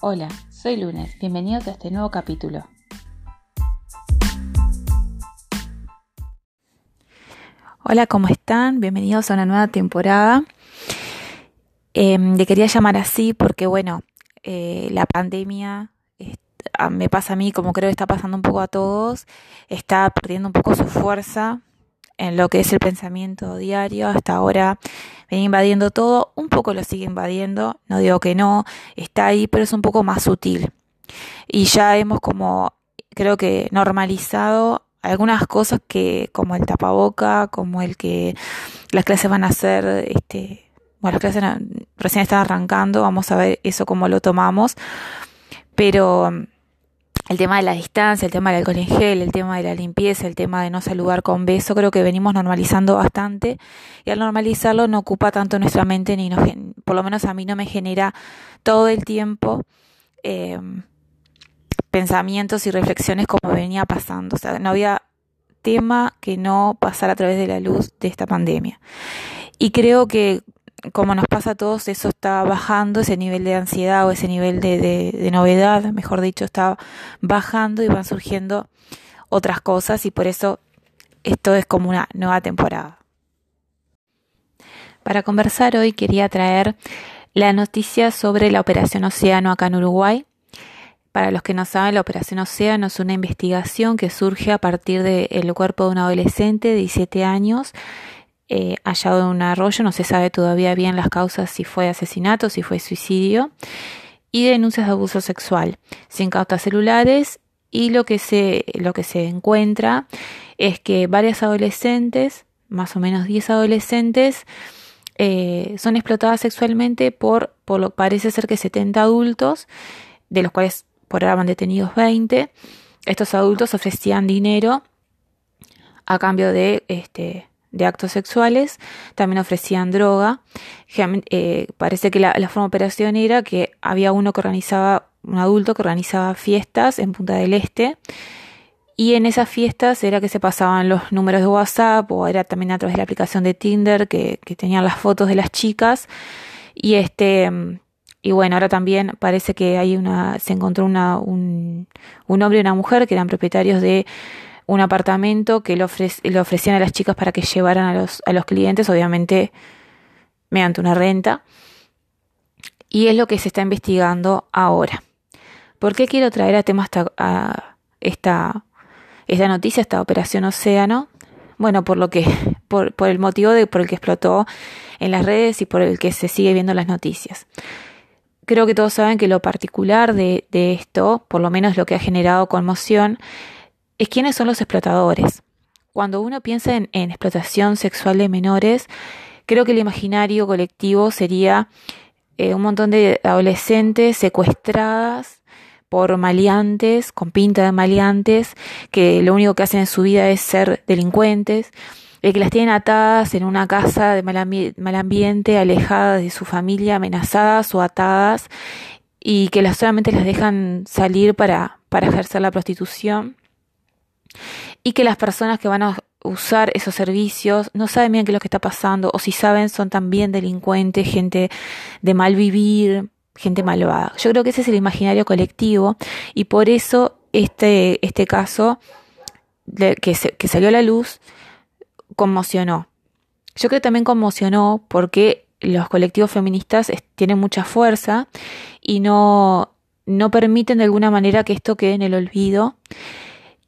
Hola, soy Lunes, bienvenidos a este nuevo capítulo. Hola, ¿cómo están? Bienvenidos a una nueva temporada. Eh, le quería llamar así porque, bueno, eh, la pandemia me pasa a mí, como creo que está pasando un poco a todos, está perdiendo un poco su fuerza en lo que es el pensamiento diario. Hasta ahora viene invadiendo todo, un poco lo sigue invadiendo, no digo que no, está ahí, pero es un poco más sutil. Y ya hemos como, creo que normalizado algunas cosas que, como el tapaboca, como el que las clases van a ser, este, bueno, las clases recién están arrancando, vamos a ver eso cómo lo tomamos, pero el tema de la distancia, el tema del alcohol en gel, el tema de la limpieza, el tema de no saludar con beso, creo que venimos normalizando bastante y al normalizarlo no ocupa tanto nuestra mente ni nos, por lo menos a mí no me genera todo el tiempo em, pensamientos y reflexiones como venía pasando, o sea, no había tema que no pasara a través de la luz de esta pandemia. Y creo que como nos pasa a todos, eso está bajando, ese nivel de ansiedad o ese nivel de, de, novedad, mejor dicho, está bajando y van surgiendo otras cosas y por eso esto es como una nueva temporada. Para conversar hoy quería traer la noticia sobre la Operación Océano acá en Uruguay. Para los que no saben, la Operación Océano es una investigación que surge a partir del cuerpo de un adolescente de 17 años eh, hallado en un arroyo, no se sabe todavía bien las causas si fue asesinato, si fue suicidio, y denuncias de abuso sexual, sin cautas celulares, y lo que se, lo que se encuentra es que varias adolescentes, más o menos 10 adolescentes, eh, son explotadas sexualmente por, por lo parece ser que 70 adultos, de los cuales por ahora van detenidos 20. Estos adultos ofrecían dinero a cambio de este, de actos sexuales, también ofrecían droga. Eh, parece que la, forma de operación era que había uno que organizaba, un adulto que organizaba fiestas en Punta del Este, y en esas fiestas era que se pasaban los números de WhatsApp o era también a través de la aplicación de Tinder que, que tenían las fotos de las chicas. Y este y bueno, ahora también parece que hay una, se encontró una, un, un hombre y una mujer que eran propietarios de un apartamento que le, ofrecían a las chicas para que llevaran a los, a los clientes, obviamente mediante una renta. Y es lo que se está investigando ahora. ¿Por qué quiero traer a tema esta, a esta, esta noticia, esta operación Océano? Bueno, por lo que, por, por el motivo de, por el que explotó en las redes y por el que se sigue viendo las noticias. Creo que todos saben que lo particular de, de esto, por lo menos lo que ha generado conmoción, es quiénes son los explotadores. Cuando uno piensa en, explotación sexual de menores, creo que el imaginario colectivo sería eh, un montón de adolescentes secuestradas por maleantes, con pinta de maleantes, que lo único que hacen en su vida es ser delincuentes, que las tienen atadas en una casa de mal, ambiente, alejadas de su familia, amenazadas o atadas, y que las, solamente las dejan salir para ejercer la prostitución y que las personas que van a usar esos servicios no saben bien qué es lo que está pasando o si saben son también delincuentes, gente de mal vivir, gente malvada. Yo creo que ese es el imaginario colectivo y por eso este, este caso que, que salió a la luz conmocionó. Yo creo que también conmocionó porque los colectivos feministas tienen mucha fuerza y no, no permiten de alguna manera que esto quede en el olvido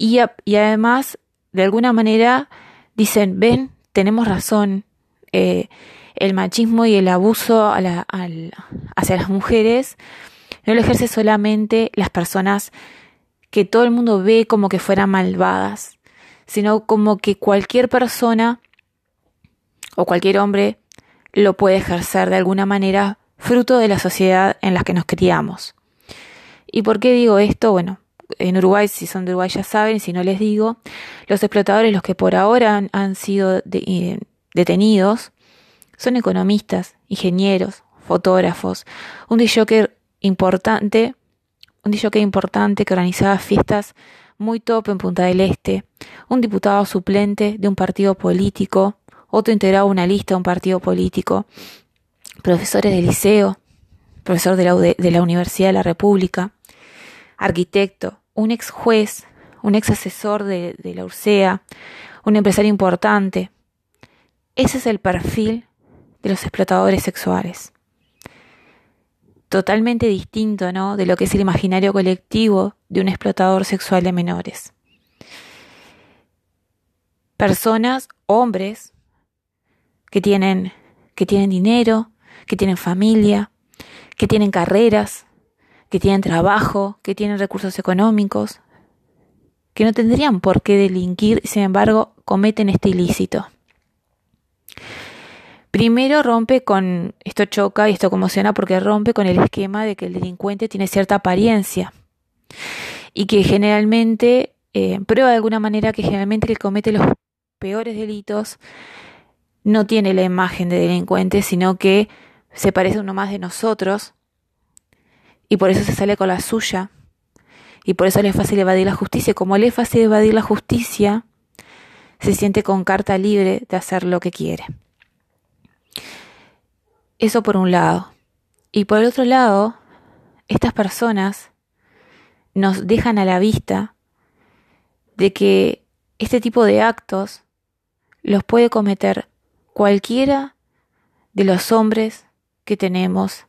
y, además, de alguna manera, dicen, ven, tenemos razón, eh, el machismo y el abuso a hacia las mujeres no lo ejerce solamente las personas que todo el mundo ve como que fueran malvadas, sino como que cualquier persona o cualquier hombre lo puede ejercer de alguna manera fruto de la sociedad en la que nos criamos. ¿Y por qué digo esto? Bueno, en Uruguay, si son de Uruguay ya saben, si no les digo, los explotadores, los que por ahora han, sido detenidos, son economistas, ingenieros, fotógrafos, un DJ importante, un DJ importante que organizaba fiestas muy top en Punta del Este, un diputado suplente de un partido político, otro integrado una lista de un partido político, profesores de liceo, profesor de la, de la Universidad de la República, arquitecto, un ex juez, un ex asesor de, la URSEA, un empresario importante. Ese es el perfil de los explotadores sexuales. Totalmente distinto, ¿no? De lo que es el imaginario colectivo de un explotador sexual de menores. Personas, hombres, que tienen, que tienen dinero, que tienen familia, que tienen carreras, que tienen trabajo, que tienen recursos económicos, que no tendrían por qué delinquir, sin embargo, cometen este ilícito. Primero rompe con, esto choca y esto conmociona porque rompe con el esquema de que el delincuente tiene cierta apariencia y que generalmente eh, prueba de alguna manera que generalmente el que comete los peores delitos no tiene la imagen de delincuente, sino que se parece uno más de nosotros y por eso se sale con la suya y por eso le es fácil evadir la justicia. Como le es fácil evadir la justicia, se siente con carta libre de hacer lo que quiere. Eso por un lado. Y por el otro lado, estas personas nos dejan a la vista de que este tipo de actos los puede cometer cualquiera de los hombres que tenemos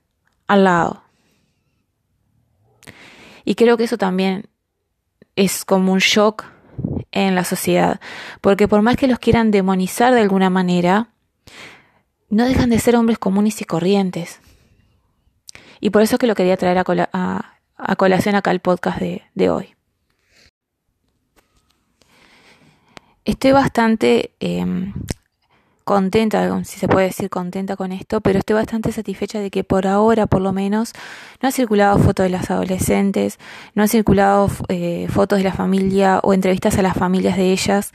al lado. Y creo que eso también es como un shock en la sociedad, porque por más que los quieran demonizar de alguna manera, no dejan de ser hombres comunes y corrientes. Y por eso es que lo quería traer a, colación acá al podcast de, de hoy. Estoy bastante em, contenta, si se puede decir contenta con esto, pero estoy bastante satisfecha de que por ahora, por lo menos, no ha circulado fotos de las adolescentes, no ha circulado eh, fotos de la familia o entrevistas a las familias de ellas,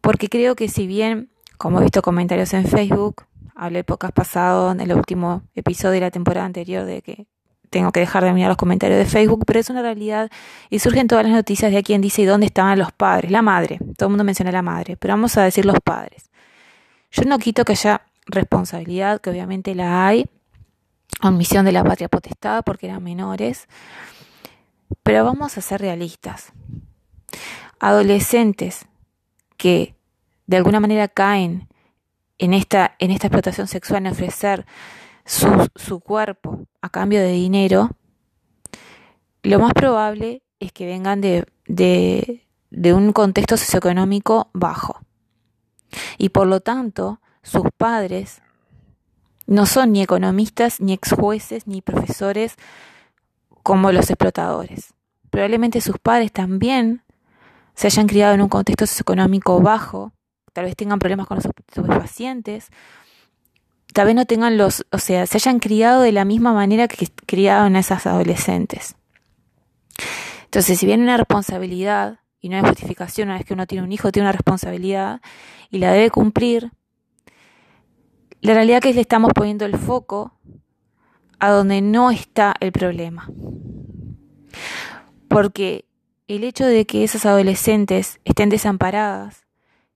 porque creo que si bien, como he visto comentarios en Facebook, hablé pocas pasado en el último episodio de la temporada anterior de que tengo que dejar de mirar los comentarios de Facebook, pero es una realidad y surgen todas las noticias de a quien dice y dónde estaban los padres, la madre, todo el mundo menciona la madre, pero vamos a decir los padres. Yo no quito que haya responsabilidad, que obviamente la hay, omisión de la patria potestad porque eran menores, pero vamos a ser realistas. Adolescentes que de alguna manera caen en esta, en esta explotación sexual, en ofrecer su, su cuerpo a cambio de dinero, lo más probable es que vengan de, de, de un contexto socioeconómico bajo. Y por lo tanto, sus padres no son ni economistas, ni ex jueces, ni profesores como los explotadores. Probablemente sus padres también se hayan criado en un contexto socioeconómico bajo, tal vez tengan problemas con los pacientes, tal vez no tengan los, o sea, se hayan criado de la misma manera que criaron a esas adolescentes. Entonces, si bien una responsabilidad y no hay justificación una vez que uno tiene un hijo, tiene una responsabilidad y la debe cumplir, la realidad es que le estamos poniendo el foco a donde no está el problema. Porque el hecho de que esas adolescentes estén desamparadas,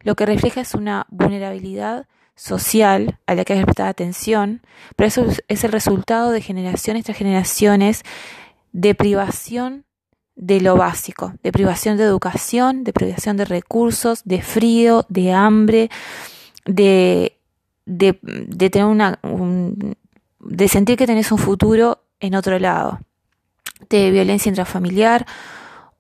lo que refleja es una vulnerabilidad social a la que hay que prestar atención, pero eso es el resultado de generaciones tras generaciones de privación de lo básico, de privación de educación, de privación de recursos, de frío, de hambre, de, de, de tener una, de sentir que tenés un futuro en otro lado, de violencia intrafamiliar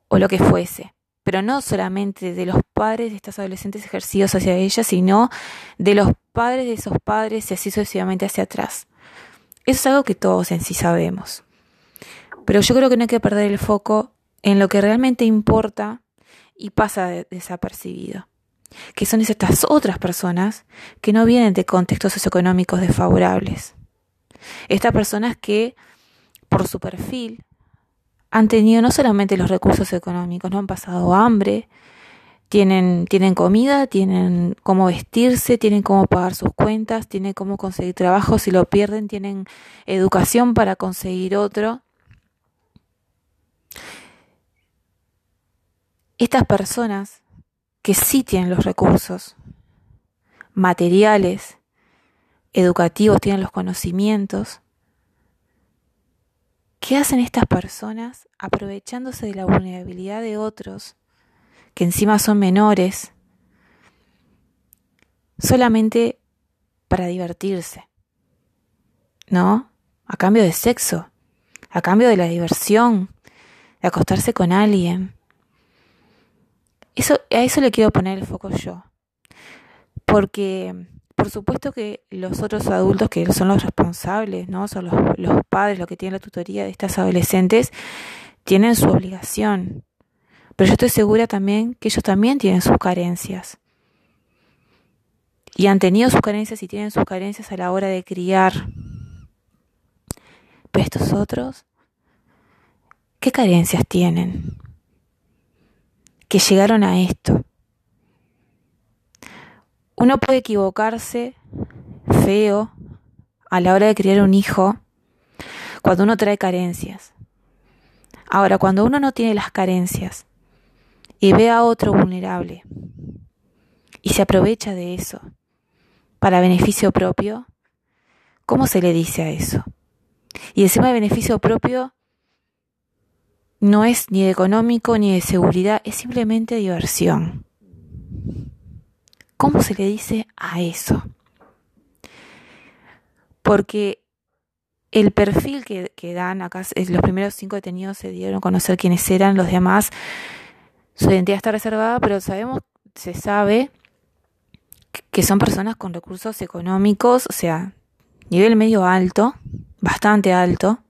o lo que fuese. Pero no solamente de los padres de estas adolescentes ejercidos hacia ellas, sino de los padres de esos padres y así sucesivamente hacia atrás. Eso es algo que todos en sí sabemos. Pero yo creo que no hay que perder el foco en lo que realmente importa y pasa desapercibido, que son estas otras personas que no vienen de contextos socioeconómicos desfavorables. Estas personas que, por su perfil, han tenido no solamente los recursos económicos, no han pasado hambre, tienen, tienen comida, tienen cómo vestirse, tienen cómo pagar sus cuentas, tienen cómo conseguir trabajo, si lo pierden, tienen educación para conseguir otro. Estas personas que sí tienen los recursos materiales, educativos, tienen los conocimientos, ¿Qué hacen estas personas aprovechándose de la vulnerabilidad de otros, que encima son menores, solamente para divertirse? ¿No? A cambio de sexo, a cambio de la diversión, de acostarse con alguien. Eso, a eso le quiero poner el foco yo. Porque por supuesto que los otros adultos que son los responsables, ¿no? Son los, los padres, los que tienen la tutoría de estas adolescentes, tienen su obligación. Pero yo estoy segura también que ellos también tienen sus carencias. Y han tenido sus carencias y tienen sus carencias a la hora de criar. Pero estos otros, ¿qué carencias tienen? Que llegaron a esto. Uno puede equivocarse feo a la hora de criar un hijo cuando uno trae carencias. Ahora, cuando uno no tiene las carencias y ve a otro vulnerable y se aprovecha de eso para beneficio propio, ¿cómo se le dice a eso? Y encima de beneficio propio no es ni de económico ni de seguridad, es simplemente diversión. ¿Cómo se le dice a eso? Porque el perfil que, dan acá, los primeros cinco detenidos se dieron a conocer quiénes eran, los demás, su identidad está reservada, pero sabemos, se sabe que son personas con recursos económicos, o sea, nivel medio alto, bastante alto,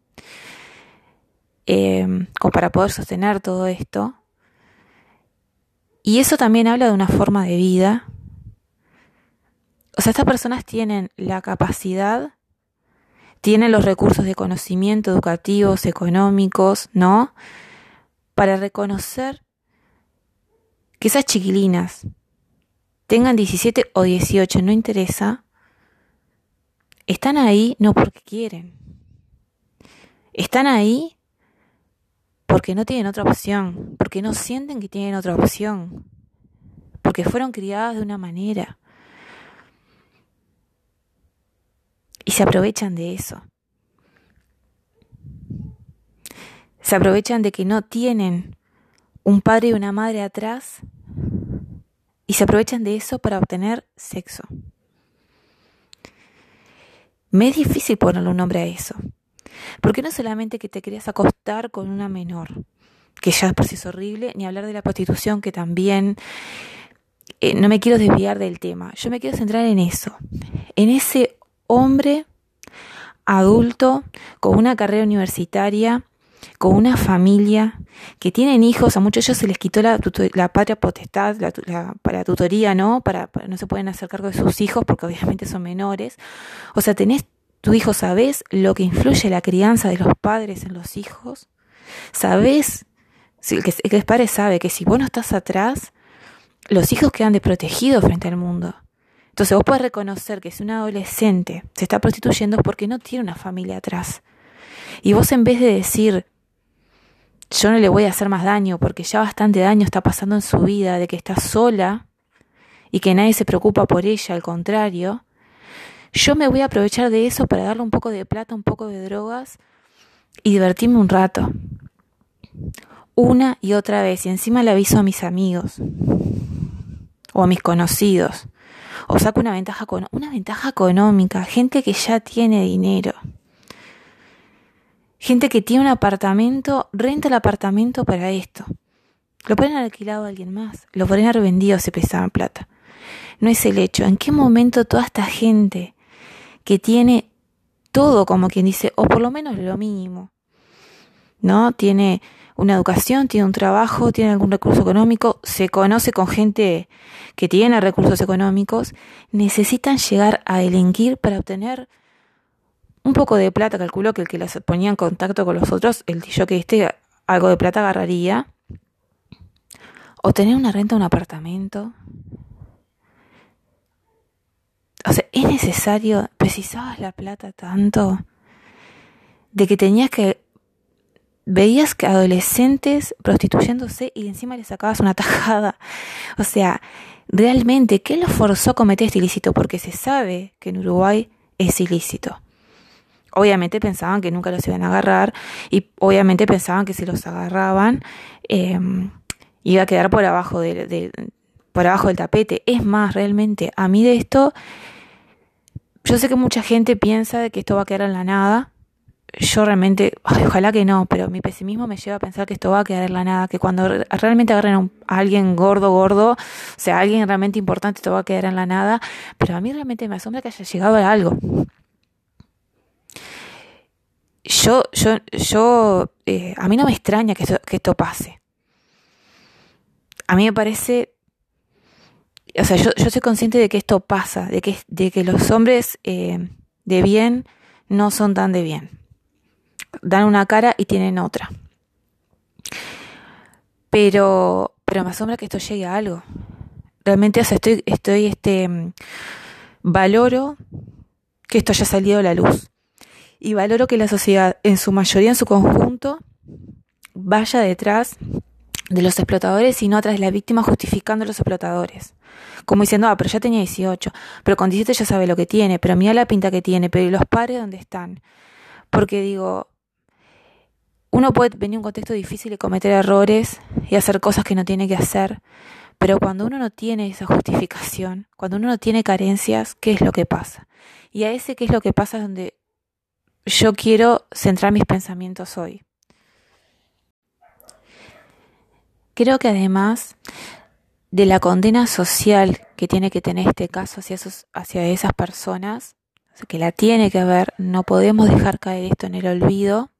eh, como para poder sostener todo esto. Y eso también habla de una forma de vida o sea, estas personas tienen la capacidad, tienen los recursos de conocimiento educativos, económicos, ¿no? Para reconocer que esas chiquilinas tengan 17 o 18, no interesa, están ahí no porque quieren. Están ahí porque no tienen otra opción, porque no sienten que tienen otra opción, porque fueron criadas de una manera. Y se aprovechan de eso. Se aprovechan de que no tienen un padre y una madre atrás y se aprovechan de eso para obtener sexo. Me es difícil ponerle un nombre a eso. Porque no solamente que te querías acostar con una menor, que ya por sí es horrible, ni hablar de la prostitución, que también eh, no me quiero desviar del tema. Yo me quiero centrar en eso, en ese hombre adulto con una carrera universitaria, con una familia, que tienen hijos, a muchos de ellos se les quitó la, la patria potestad, la, para tutoría, ¿no? Para, no se pueden hacer cargo de sus hijos porque obviamente son menores. O sea, tenés tu hijo, ¿sabés lo que influye la crianza de los padres en los hijos? ¿Sabés? Si, que, el padre sabe que si vos no estás atrás, los hijos quedan desprotegidos frente al mundo. Entonces vos podés reconocer que si un adolescente se está prostituyendo es porque no tiene una familia atrás. Y vos en vez de decir, yo no le voy a hacer más daño porque ya bastante daño está pasando en su vida, de que está sola y que nadie se preocupa por ella, al contrario, yo me voy a aprovechar de eso para darle un poco de plata, un poco de drogas y divertirme un rato. Una y otra vez. Y encima le aviso a mis amigos o a mis conocidos o saca una ventaja, una ventaja económica, gente que ya tiene dinero. Gente que tiene un apartamento, renta el apartamento para esto. Lo pueden haber alquilado a alguien más, lo pueden haber vendido si pesaban plata. No es el hecho. ¿En qué momento toda esta gente que tiene todo, como quien dice, o por lo menos lo mínimo, ¿no? Tiene una educación, tiene un trabajo, tiene algún recurso económico, se conoce con gente que tiene recursos económicos, necesitan llegar a delinquir para obtener un poco de plata. Calculo que el que las ponía en contacto con los otros, el que este algo de plata agarraría. O tener una renta un apartamento. O sea, es necesario, precisabas la plata tanto de que tenías que veías que adolescentes prostituyéndose y encima le sacabas una tajada. O sea, realmente, ¿qué los forzó a cometer este ilícito? Porque se sabe que en Uruguay es ilícito. obviamente pensaban que nunca los iban a agarrar y obviamente pensaban que si los agarraban em, iba a quedar por abajo de, por abajo del tapete. Es más, realmente, a mí de esto, yo sé que mucha gente piensa que esto va a quedar en la nada. Yo realmente, ojalá que no, pero mi pesimismo me lleva a pensar que esto va a quedar en la nada, que cuando realmente agarren a, alguien gordo, gordo, o sea, alguien realmente importante, esto va a quedar en la nada, pero a mí realmente me asombra que haya llegado a algo yo, yo, yo, eh, a mí no me extraña que, que esto pase. A mí me parece, o sea, yo, soy consciente de que esto pasa, de que, de que los hombres eh, de bien no son tan de bien. Dan una cara y tienen otra. Pero, pero me asombra que esto llegue a algo. Realmente, o sea, estoy, estoy, este, valoro que esto haya salido a la luz y valoro que la sociedad, en su mayoría, en su conjunto, vaya detrás de los explotadores y no atrás de la víctima justificando a los explotadores. Como diciendo, ah, pero ya tenía 18, pero con 17 ya sabe lo que tiene, pero mira la pinta que tiene, pero ¿y los padres dónde están? Porque digo, uno puede venir a un contexto difícil y cometer errores y hacer cosas que no tiene que hacer, pero cuando uno no tiene esa justificación, cuando uno no tiene carencias, ¿qué es lo que pasa? Y a ese qué es lo que pasa es donde yo quiero centrar mis pensamientos hoy. Creo que además de la condena social que tiene que tener este caso hacia, esas personas, que la tiene que haber, no podemos dejar caer esto en el olvido,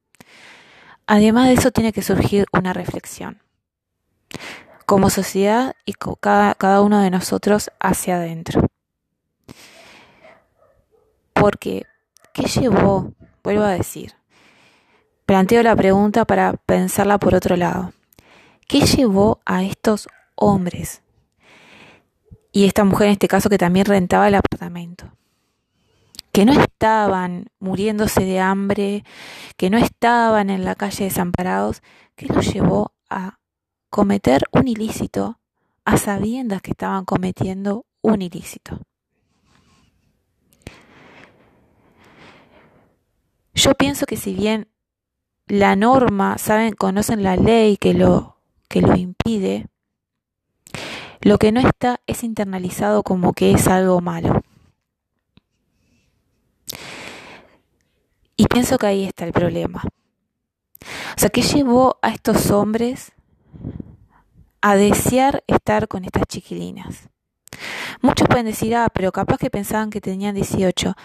además de eso tiene que surgir una reflexión como sociedad y cada, cada uno de nosotros hacia adentro. Porque, ¿qué llevó Vuelvo a decir, planteo la pregunta para pensarla por otro lado. ¿Qué llevó a estos hombres y esta mujer en este caso que también rentaba el apartamento? Que no estaban muriéndose de hambre, que no estaban en la calle desamparados, ¿qué los llevó a cometer un ilícito a sabiendas que estaban cometiendo un ilícito? Yo pienso que si bien la norma, saben, conocen la ley que lo, que lo impide, lo que no está es internalizado como que es algo malo. Y pienso que ahí está el problema. O sea, ¿qué llevó a estos hombres a desear estar con estas chiquilinas? Muchos pueden decir, ah, pero capaz que pensaban que tenían 18,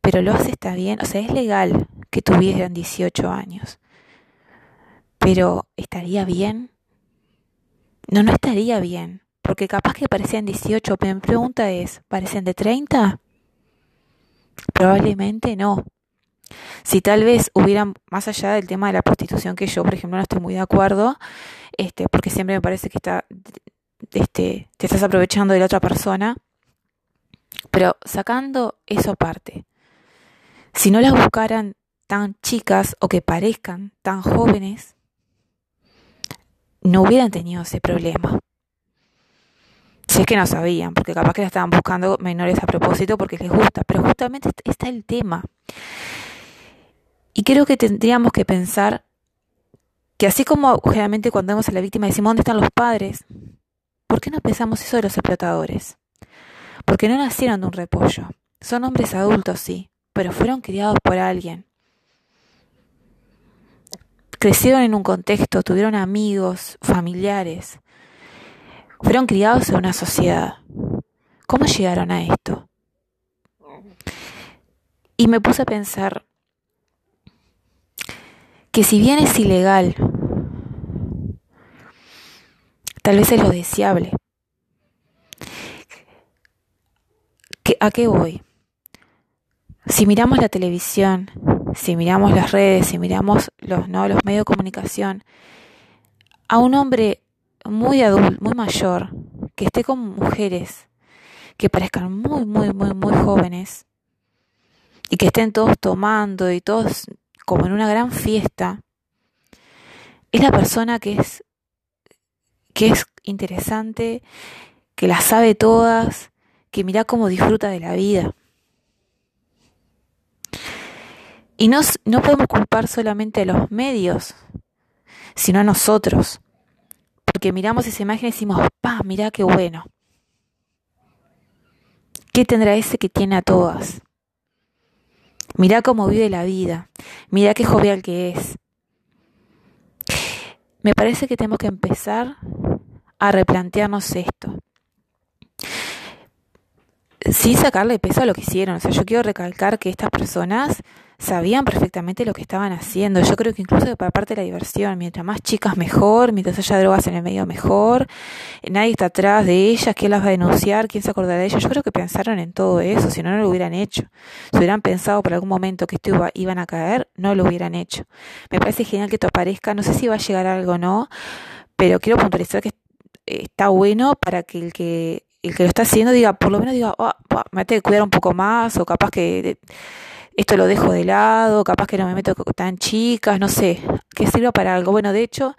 pero lo hace está bien, o sea, es legal que tuvieran 18 años. Pero ¿estaría bien? No, no estaría bien, porque capaz que parecían 18, pero mi pregunta es, ¿parecen de 30? Probablemente no. Si tal vez hubieran, más allá del tema de la prostitución, que yo, por ejemplo, no estoy muy de acuerdo, este, porque siempre me parece que está, este, te estás aprovechando de la otra persona, pero sacando eso aparte, si no las buscaran tan chicas o que parezcan tan jóvenes, no hubieran tenido ese problema. Si es que no sabían, porque capaz que la estaban buscando menores a propósito porque les gusta, pero justamente está el tema. Y creo que tendríamos que pensar que así como generalmente cuando vemos a la víctima decimos, ¿dónde están los padres? ¿Por qué no pensamos eso de los explotadores? Porque no nacieron de un repollo. Son hombres adultos, sí, pero fueron criados por alguien crecieron en un contexto, tuvieron amigos, familiares, fueron criados en una sociedad. ¿Cómo llegaron a esto? Y me puse a pensar que si bien es ilegal, tal vez es lo deseable. ¿A qué voy? Si miramos la televisión, si miramos las redes, si miramos los, ¿no? los medios de comunicación, a un hombre muy adulto, muy mayor, que esté con mujeres que parezcan muy, muy, muy, muy jóvenes y que estén todos tomando y todos como en una gran fiesta, es la persona que es, que es interesante, que las sabe todas, que mira cómo disfruta de la vida. Y no, no podemos culpar solamente a los medios, sino a nosotros. Porque miramos esa imagen y decimos, pa, mira qué bueno. ¿Qué tendrá ese que tiene a todas? Mira cómo vive la vida. Mira qué jovial que es. Me parece que tenemos que empezar a replantearnos esto sin sacarle peso a lo que hicieron. O sea, yo quiero recalcar que estas personas sabían perfectamente lo que estaban haciendo. Yo creo que incluso para parte de la diversión, mientras más chicas mejor, mientras haya drogas en el medio mejor, nadie está atrás de ellas, quién las va a denunciar, quién se acordará de ellas. Yo creo que pensaron en todo eso, si no, no lo hubieran hecho. Si hubieran pensado por algún momento que esto iba, iban a caer, no lo hubieran hecho. Me parece genial que esto aparezca, no sé si va a llegar algo o no, pero quiero puntualizar que está bueno para que el que el que lo está haciendo diga, por lo menos diga, oh, me tengo que cuidar un poco más, o capaz que esto lo dejo de lado, capaz que no me meto tan chicas, no sé, que sirva para algo. Bueno, de hecho,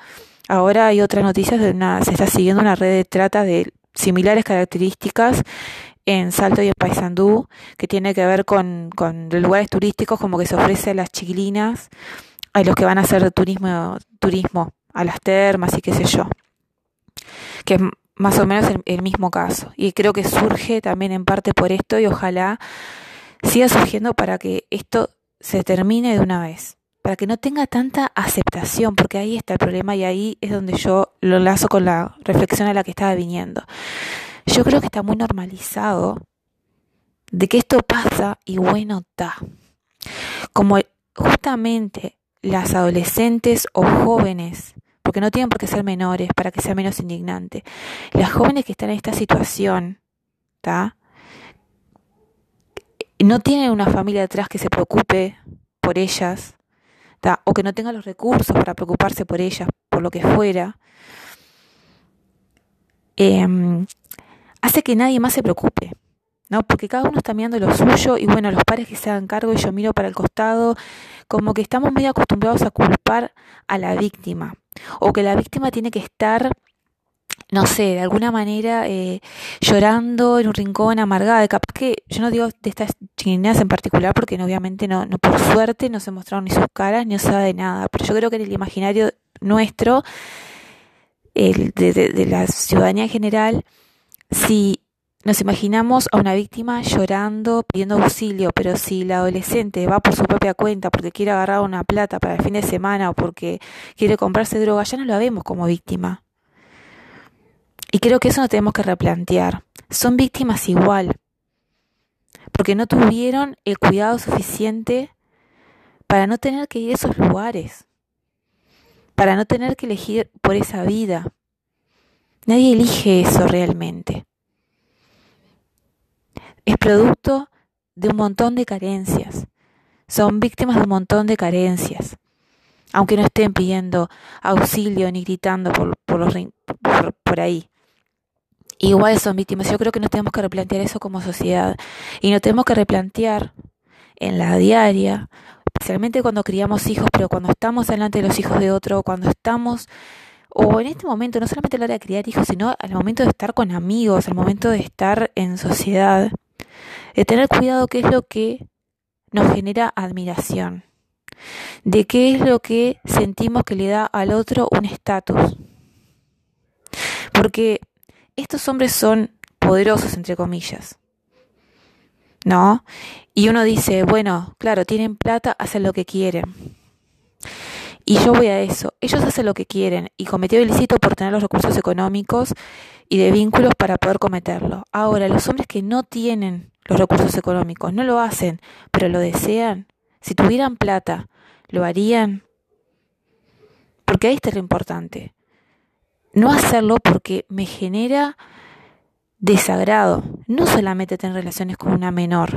ahora hay otras noticias de una, se está siguiendo una red de trata de similares características en Salto y en Paysandú, que tiene que ver con, con lugares turísticos, como que se ofrece a las chiquilinas, a los que van a hacer turismo, turismo, a las termas y qué sé yo. Que más o menos el, mismo caso. Y creo que surge también en parte por esto y ojalá siga surgiendo para que esto se termine de una vez, para que no tenga tanta aceptación, porque ahí está el problema y ahí es donde yo lo lazo con la reflexión a la que estaba viniendo. Yo creo que está muy normalizado de que esto pasa y bueno está. Como justamente las adolescentes o jóvenes porque no tienen por qué ser menores para que sea menos indignante. Las jóvenes que están en esta situación, ¿está? No tienen una familia detrás que se preocupe por ellas, o que no tenga los recursos para preocuparse por ellas, por lo que fuera, em, hace que nadie más se preocupe. ¿no? Porque cada uno está mirando lo suyo y bueno, los padres que se hagan cargo y yo miro para el costado, como que estamos muy acostumbrados a culpar a la víctima o que la víctima tiene que estar no sé, de alguna manera eh, llorando en un rincón amargada. Capaz que yo no digo de estas chiquinas en particular porque obviamente no, no por suerte no se mostraron ni sus caras ni se de nada, pero yo creo que en el imaginario nuestro, el, de, de la ciudadanía en general, si nos imaginamos a una víctima llorando, pidiendo auxilio, pero si la adolescente va por su propia cuenta porque quiere agarrar una plata para el fin de semana o porque quiere comprarse droga, ya no la vemos como víctima. Y creo que eso nos tenemos que replantear. Son víctimas igual, porque no tuvieron el cuidado suficiente para no tener que ir a esos lugares, para no tener que elegir por esa vida. Nadie elige eso realmente es producto de un montón de carencias. Son víctimas de un montón de carencias. Aunque no estén pidiendo auxilio ni gritando por, por, los, por, por ahí. Igual son víctimas. Yo creo que nos tenemos que replantear eso como sociedad. Y nos tenemos que replantear en la diaria, especialmente cuando criamos hijos, pero cuando estamos delante de los hijos de otro, cuando estamos o en este momento, no solamente a la hora de criar hijos, sino al momento de estar con amigos, al momento de estar en sociedad, de tener cuidado qué es lo que nos genera admiración, de qué es lo que sentimos que le da al otro un estatus. Porque estos hombres son poderosos, entre comillas. ¿No? Y uno dice, bueno, claro, tienen plata, hacen lo que quieren. Y yo voy a eso. Ellos hacen lo que quieren y cometió ilícito por tener los recursos económicos y de vínculos para poder cometerlo. Ahora, los hombres que no tienen los recursos económicos. No lo hacen, pero lo desean. Si tuvieran plata, ¿lo harían? Porque ahí está lo importante. No hacerlo porque me genera desagrado. No solamente tener relaciones con una menor.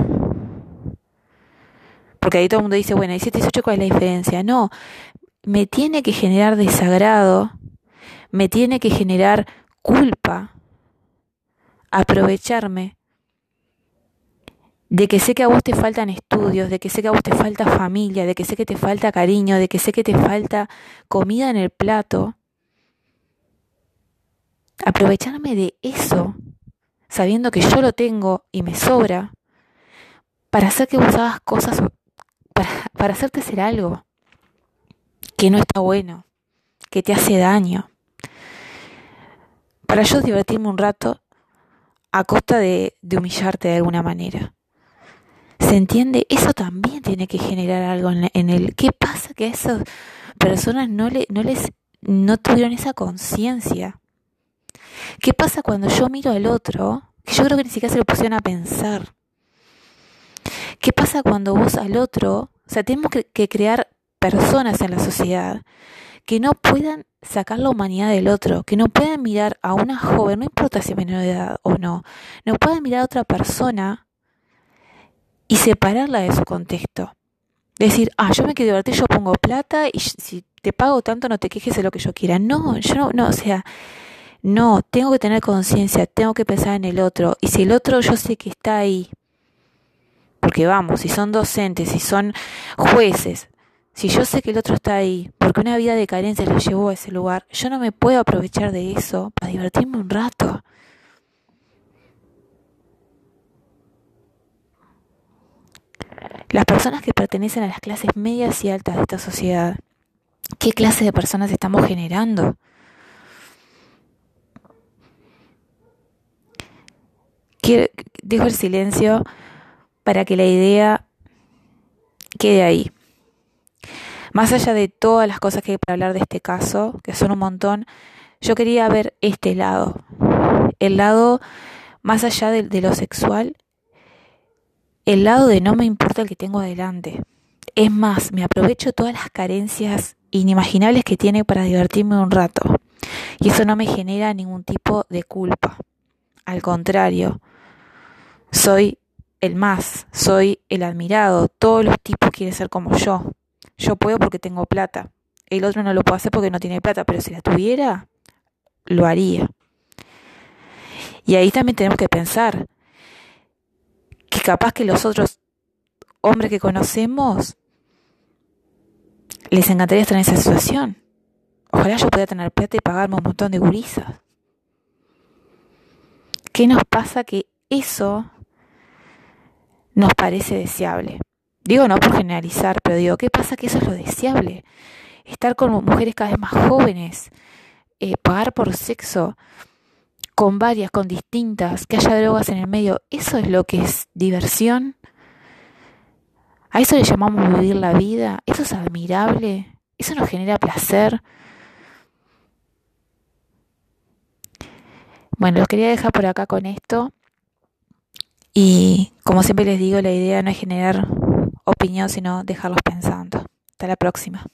Porque ahí todo el mundo dice, bueno, 17 y 18, ¿cuál es la diferencia? No, me tiene que generar desagrado, me tiene que generar culpa, aprovecharme de que sé que a vos te faltan estudios, de que sé que a vos te falta familia, de que sé que te falta cariño, de que sé que te falta comida en el plato, aprovecharme de eso, sabiendo que yo lo tengo y me sobra, para hacer que vos hagas cosas, para, para hacerte hacer algo que no está bueno, que te hace daño. Para yo divertirme un rato a costa de, humillarte de alguna manera. ¿Se entiende? Eso también tiene que generar algo en, en el... ¿Qué pasa que a esas personas no, le, no les no tuvieron esa conciencia? ¿Qué pasa cuando yo miro al otro? Que yo creo que ni siquiera se lo pusieron a pensar. ¿Qué pasa cuando vos al otro, o sea, tenemos que crear personas en la sociedad que no puedan sacar la humanidad del otro, que no puedan mirar a una joven, no importa si es menor de edad o no, no puedan mirar a otra persona y separarla de su contexto. Decir, ah, yo me quiero divertir, yo pongo plata y si te pago tanto no te quejes de lo que yo quiera. No, yo no, no, o sea, no, tengo que tener conciencia, tengo que pensar en el otro. Y si el otro yo sé que está ahí, porque vamos, si son docentes, si son jueces, si yo sé que el otro está ahí, porque una vida de carencia lo llevó a ese lugar, yo no me puedo aprovechar de eso para divertirme un rato. Las personas que pertenecen a las clases medias y altas de esta sociedad, ¿qué clase de personas estamos generando? Dejo el silencio para que la idea quede ahí. Más allá de todas las cosas que hay para hablar de este caso, que son un montón, yo quería ver este lado, el lado más allá de, lo sexual, el lado de no me importa el que tengo adelante. Es más, me aprovecho todas las carencias inimaginables que tiene para divertirme un rato. Y eso no me genera ningún tipo de culpa. Al contrario, soy el más, soy el admirado. Todos los tipos quieren ser como yo. Yo puedo porque tengo plata. El otro no lo puede hacer porque no tiene plata, pero si la tuviera, lo haría. Y ahí también tenemos que pensar que capaz que los otros hombres que conocemos les encantaría estar en esa situación. Ojalá yo pudiera tener plata y pagarme un montón de gurisas. ¿Qué nos pasa que eso nos parece deseable? Digo no por generalizar, pero digo, ¿qué pasa que eso es lo deseable? Estar con mujeres cada vez más jóvenes, eh, pagar por sexo con varias, con distintas, que haya drogas en el medio, ¿eso es lo que es diversión? ¿A eso le llamamos vivir la vida? ¿Eso es admirable? ¿Eso nos genera placer? Bueno, los quería dejar por acá con esto. Y como siempre les digo, la idea no es generar opinión, sino dejarlos pensando. Hasta la próxima.